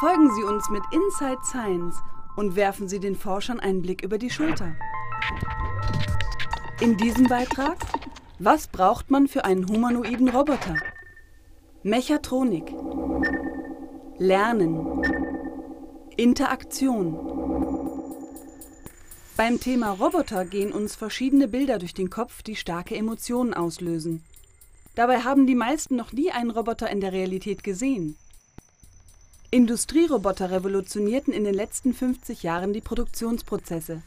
Folgen Sie uns mit Inside Science und werfen Sie den Forschern einen Blick über die Schulter. In diesem Beitrag, was braucht man für einen humanoiden Roboter? Mechatronik. Lernen. Interaktion. Beim Thema Roboter gehen uns verschiedene Bilder durch den Kopf, die starke Emotionen auslösen. Dabei haben die meisten noch nie einen Roboter in der Realität gesehen. Industrieroboter revolutionierten in den letzten 50 Jahren die Produktionsprozesse.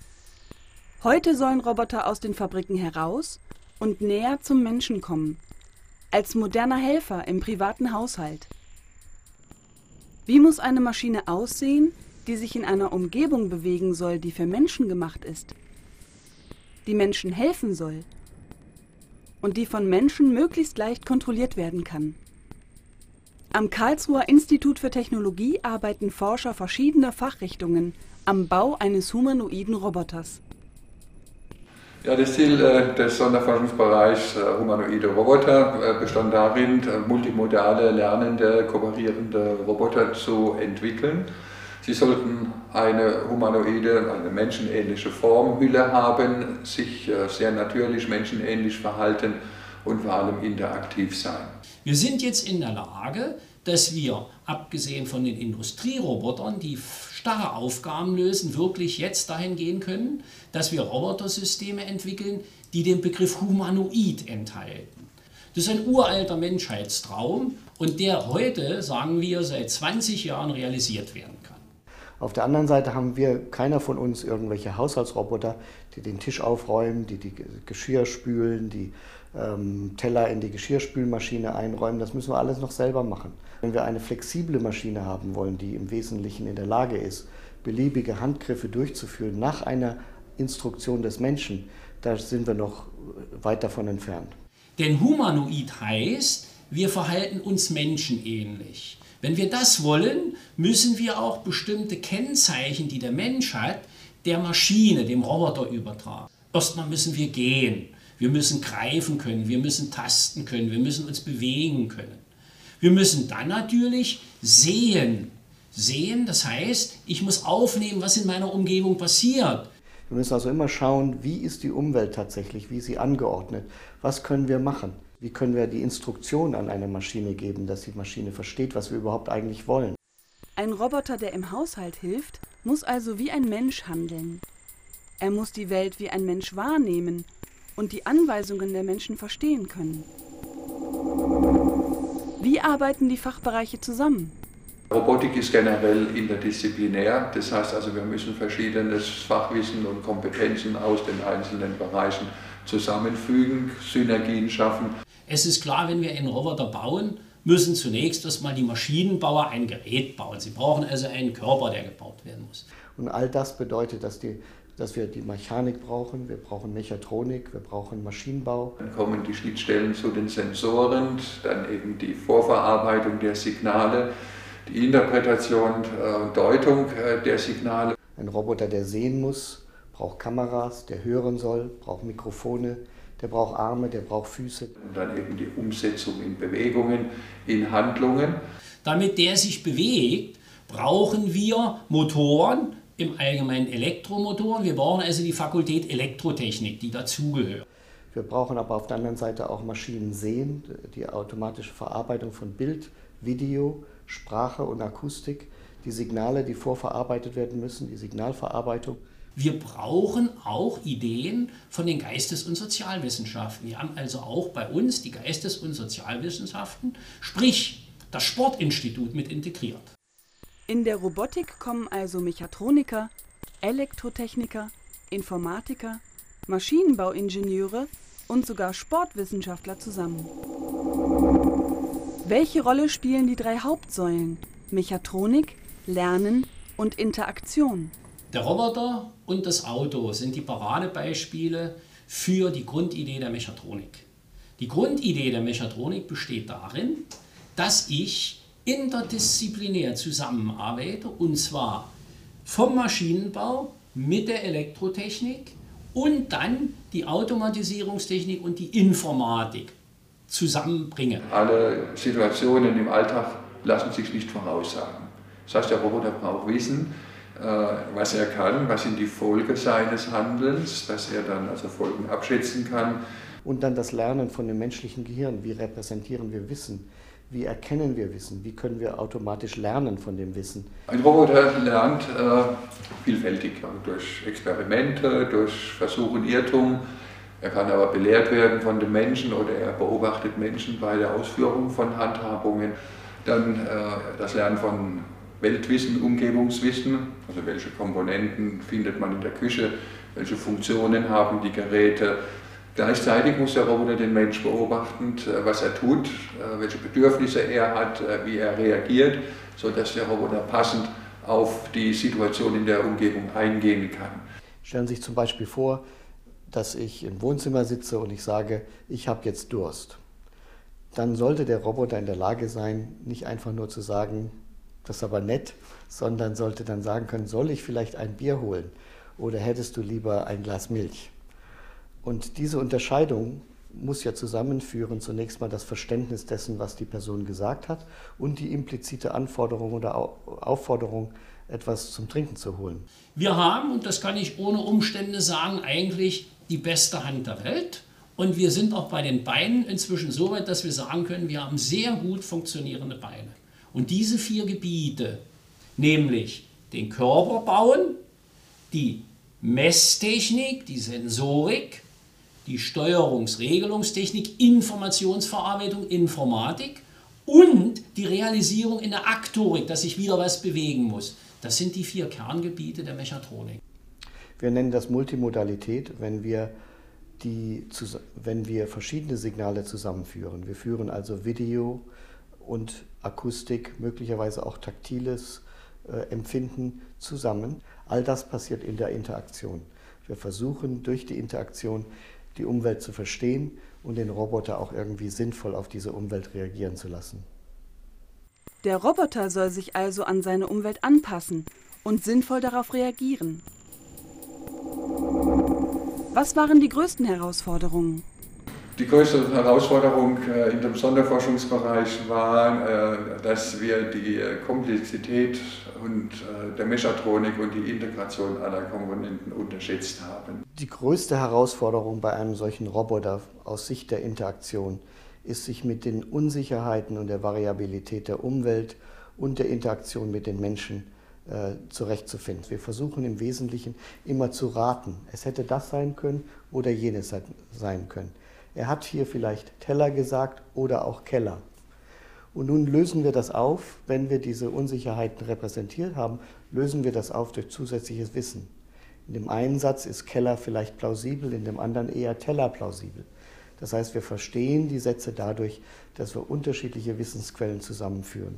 Heute sollen Roboter aus den Fabriken heraus und näher zum Menschen kommen, als moderner Helfer im privaten Haushalt. Wie muss eine Maschine aussehen, die sich in einer Umgebung bewegen soll, die für Menschen gemacht ist, die Menschen helfen soll und die von Menschen möglichst leicht kontrolliert werden kann? Am Karlsruher Institut für Technologie arbeiten Forscher verschiedener Fachrichtungen am Bau eines humanoiden Roboters. Ja, das Ziel äh, des Sonderforschungsbereichs äh, humanoide Roboter äh, bestand darin, multimodale, lernende, kooperierende Roboter zu entwickeln. Sie sollten eine humanoide, eine menschenähnliche Formhülle haben, sich sehr natürlich menschenähnlich verhalten und vor allem interaktiv sein. Wir sind jetzt in der Lage, dass wir, abgesehen von den Industrierobotern, die starre Aufgaben lösen, wirklich jetzt dahin gehen können, dass wir Robotersysteme entwickeln, die den Begriff Humanoid enthalten. Das ist ein uralter Menschheitstraum und der heute, sagen wir, seit 20 Jahren realisiert werden kann. Auf der anderen Seite haben wir, keiner von uns, irgendwelche Haushaltsroboter, die den Tisch aufräumen, die die Geschirr spülen, die ähm, Teller in die Geschirrspülmaschine einräumen. Das müssen wir alles noch selber machen. Wenn wir eine flexible Maschine haben wollen, die im Wesentlichen in der Lage ist, beliebige Handgriffe durchzuführen nach einer Instruktion des Menschen, da sind wir noch weit davon entfernt. Denn humanoid heißt, wir verhalten uns menschenähnlich. Wenn wir das wollen, müssen wir auch bestimmte Kennzeichen, die der Mensch hat, der Maschine, dem Roboter übertragen. Erstmal müssen wir gehen. Wir müssen greifen können, wir müssen tasten können, wir müssen uns bewegen können. Wir müssen dann natürlich sehen. Sehen, das heißt, ich muss aufnehmen, was in meiner Umgebung passiert. Wir müssen also immer schauen, wie ist die Umwelt tatsächlich, wie ist sie angeordnet, was können wir machen, wie können wir die Instruktion an eine Maschine geben, dass die Maschine versteht, was wir überhaupt eigentlich wollen. Ein Roboter, der im Haushalt hilft, muss also wie ein Mensch handeln. Er muss die Welt wie ein Mensch wahrnehmen und die Anweisungen der Menschen verstehen können. Wie arbeiten die Fachbereiche zusammen? Robotik ist generell interdisziplinär, das heißt also, wir müssen verschiedenes Fachwissen und Kompetenzen aus den einzelnen Bereichen zusammenfügen, Synergien schaffen. Es ist klar, wenn wir einen Roboter bauen, müssen zunächst erstmal die Maschinenbauer ein Gerät bauen. Sie brauchen also einen Körper, der gebaut werden muss. Und all das bedeutet, dass die dass wir die Mechanik brauchen, wir brauchen Mechatronik, wir brauchen Maschinenbau. Dann kommen die Schnittstellen zu den Sensoren, dann eben die Vorverarbeitung der Signale, die Interpretation und Deutung äh, der Signale. Ein Roboter, der sehen muss, braucht Kameras, der hören soll, braucht Mikrofone, der braucht Arme, der braucht Füße. Und dann eben die Umsetzung in Bewegungen, in Handlungen. Damit der sich bewegt, brauchen wir Motoren, im Allgemeinen Elektromotoren. Wir brauchen also die Fakultät Elektrotechnik, die dazugehört. Wir brauchen aber auf der anderen Seite auch Maschinen sehen, die automatische Verarbeitung von Bild, Video, Sprache und Akustik, die Signale, die vorverarbeitet werden müssen, die Signalverarbeitung. Wir brauchen auch Ideen von den Geistes- und Sozialwissenschaften. Wir haben also auch bei uns die Geistes- und Sozialwissenschaften, sprich das Sportinstitut mit integriert. In der Robotik kommen also Mechatroniker, Elektrotechniker, Informatiker, Maschinenbauingenieure und sogar Sportwissenschaftler zusammen. Welche Rolle spielen die drei Hauptsäulen Mechatronik, Lernen und Interaktion? Der Roboter und das Auto sind die Paradebeispiele für die Grundidee der Mechatronik. Die Grundidee der Mechatronik besteht darin, dass ich interdisziplinär zusammenarbeite und zwar vom Maschinenbau mit der Elektrotechnik und dann die Automatisierungstechnik und die Informatik zusammenbringe. Alle Situationen im Alltag lassen sich nicht voraussagen. Das heißt, der Roboter braucht Wissen, was er kann, was sind die Folgen seines Handelns, dass er dann also Folgen abschätzen kann. Und dann das Lernen von dem menschlichen Gehirn. Wie repräsentieren wir Wissen? Wie erkennen wir Wissen? Wie können wir automatisch lernen von dem Wissen? Ein Roboter lernt äh, vielfältig, durch Experimente, durch Versuch und Irrtum. Er kann aber belehrt werden von den Menschen oder er beobachtet Menschen bei der Ausführung von Handhabungen. Dann äh, das Lernen von Weltwissen, Umgebungswissen, also welche Komponenten findet man in der Küche, welche Funktionen haben die Geräte. Gleichzeitig muss der Roboter den Mensch beobachten, äh, was er tut, äh, welche Bedürfnisse er hat, äh, wie er reagiert, sodass der Roboter passend auf die Situation in der Umgebung eingehen kann. Stellen Sie sich zum Beispiel vor, dass ich im Wohnzimmer sitze und ich sage, ich habe jetzt Durst. Dann sollte der Roboter in der Lage sein, nicht einfach nur zu sagen, das ist aber nett, sondern sollte dann sagen können, soll ich vielleicht ein Bier holen oder hättest du lieber ein Glas Milch? Und diese Unterscheidung muss ja zusammenführen zunächst mal das Verständnis dessen, was die Person gesagt hat und die implizite Anforderung oder Aufforderung, etwas zum Trinken zu holen. Wir haben, und das kann ich ohne Umstände sagen, eigentlich die beste Hand der Welt. Und wir sind auch bei den Beinen inzwischen so weit, dass wir sagen können, wir haben sehr gut funktionierende Beine. Und diese vier Gebiete, nämlich den Körper bauen, die Messtechnik, die Sensorik, die Steuerungsregelungstechnik, Informationsverarbeitung, Informatik und die Realisierung in der Aktorik, dass sich wieder was bewegen muss. Das sind die vier Kerngebiete der Mechatronik. Wir nennen das Multimodalität, wenn wir, die, wenn wir verschiedene Signale zusammenführen. Wir führen also Video und Akustik, möglicherweise auch taktiles äh, Empfinden zusammen. All das passiert in der Interaktion. Wir versuchen durch die Interaktion die Umwelt zu verstehen und den Roboter auch irgendwie sinnvoll auf diese Umwelt reagieren zu lassen. Der Roboter soll sich also an seine Umwelt anpassen und sinnvoll darauf reagieren. Was waren die größten Herausforderungen? Die größte Herausforderung äh, in dem Sonderforschungsbereich war, äh, dass wir die äh, Komplexität und der Mechatronik und die Integration aller Komponenten unterschätzt haben. Die größte Herausforderung bei einem solchen Roboter aus Sicht der Interaktion ist, sich mit den Unsicherheiten und der Variabilität der Umwelt und der Interaktion mit den Menschen äh, zurechtzufinden. Wir versuchen im Wesentlichen immer zu raten. Es hätte das sein können oder jenes sein können. Er hat hier vielleicht Teller gesagt oder auch Keller. Und nun lösen wir das auf, wenn wir diese Unsicherheiten repräsentiert haben, lösen wir das auf durch zusätzliches Wissen. In dem einen Satz ist Keller vielleicht plausibel, in dem anderen eher Teller plausibel. Das heißt, wir verstehen die Sätze dadurch, dass wir unterschiedliche Wissensquellen zusammenführen.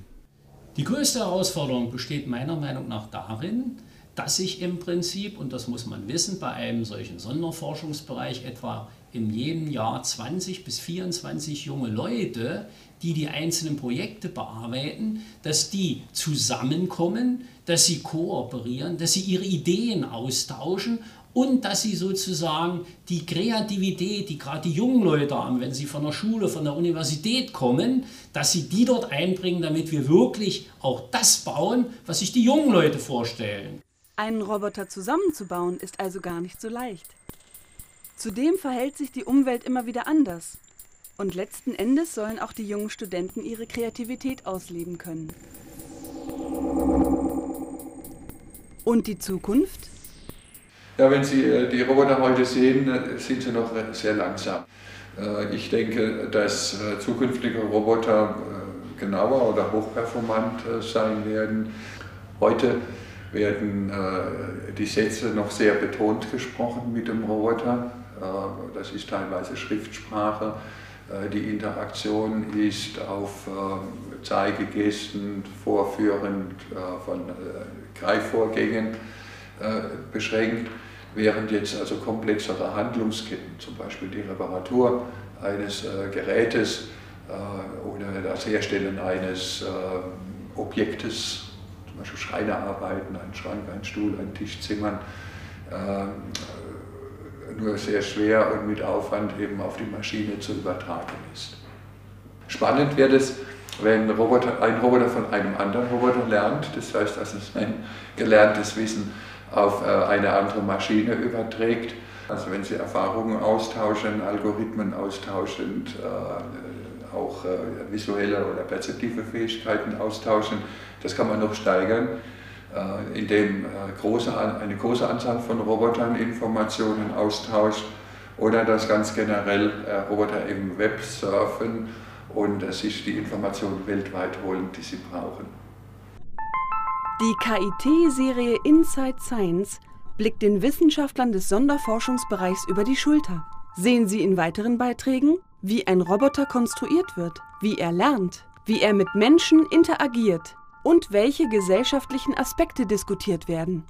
Die größte Herausforderung besteht meiner Meinung nach darin, dass sich im Prinzip, und das muss man wissen, bei einem solchen Sonderforschungsbereich etwa in jedem Jahr 20 bis 24 junge Leute, die die einzelnen Projekte bearbeiten, dass die zusammenkommen, dass sie kooperieren, dass sie ihre Ideen austauschen und dass sie sozusagen die Kreativität, die gerade die jungen Leute haben, wenn sie von der Schule, von der Universität kommen, dass sie die dort einbringen, damit wir wirklich auch das bauen, was sich die jungen Leute vorstellen. Einen Roboter zusammenzubauen ist also gar nicht so leicht. Zudem verhält sich die Umwelt immer wieder anders. Und letzten Endes sollen auch die jungen Studenten ihre Kreativität ausleben können. Und die Zukunft? Ja, wenn Sie äh, die Roboter heute sehen, äh, sind sie noch sehr langsam. Äh, ich denke, dass zukünftige Roboter genauer oder hochperformant sein werden. Heute werden die Sätze noch sehr betont gesprochen mit dem Roboter. Äh, das ist teilweise Schriftsprache. Äh, die Interaktion ist auf äh, Zeigegesten, Vorführen von Greifvorgängen beschränkt, während jetzt also komplexere Handlungsketten, zum Beispiel die Reparatur eines Gerätes oder das Herstellen eines Objektes, zum Beispiel Schreinerarbeiten, einen Schrank, einen Stuhl, einen Tisch zimmern, nur sehr schwer und mit Aufwand eben auf die Maschine zu übertragen ist. Spannend wird es, wenn Roboter, ein Roboter von einem anderen Roboter lernt, das heißt, dass es ein gelerntes Wissen auf äh, eine andere Maschine überträgt, also wenn Sie Erfahrungen austauschen, Algorithmen austauschen, äh, auch äh, visuelle oder perzeptive Fähigkeiten austauschen, das kann man noch steigern, äh, indem große, eine große Anzahl von Robotern Informationen austauscht oder dass ganz generell Roboter im Web surfen und sich die Informationen weltweit holen, die sie brauchen. Die KIT-Serie Inside Science blickt den Wissenschaftlern des Sonderforschungsbereichs über die Schulter. Sehen Sie in weiteren Beiträgen, wie ein Roboter konstruiert wird, wie er lernt, wie er mit Menschen interagiert und welche gesellschaftlichen Aspekte diskutiert werden.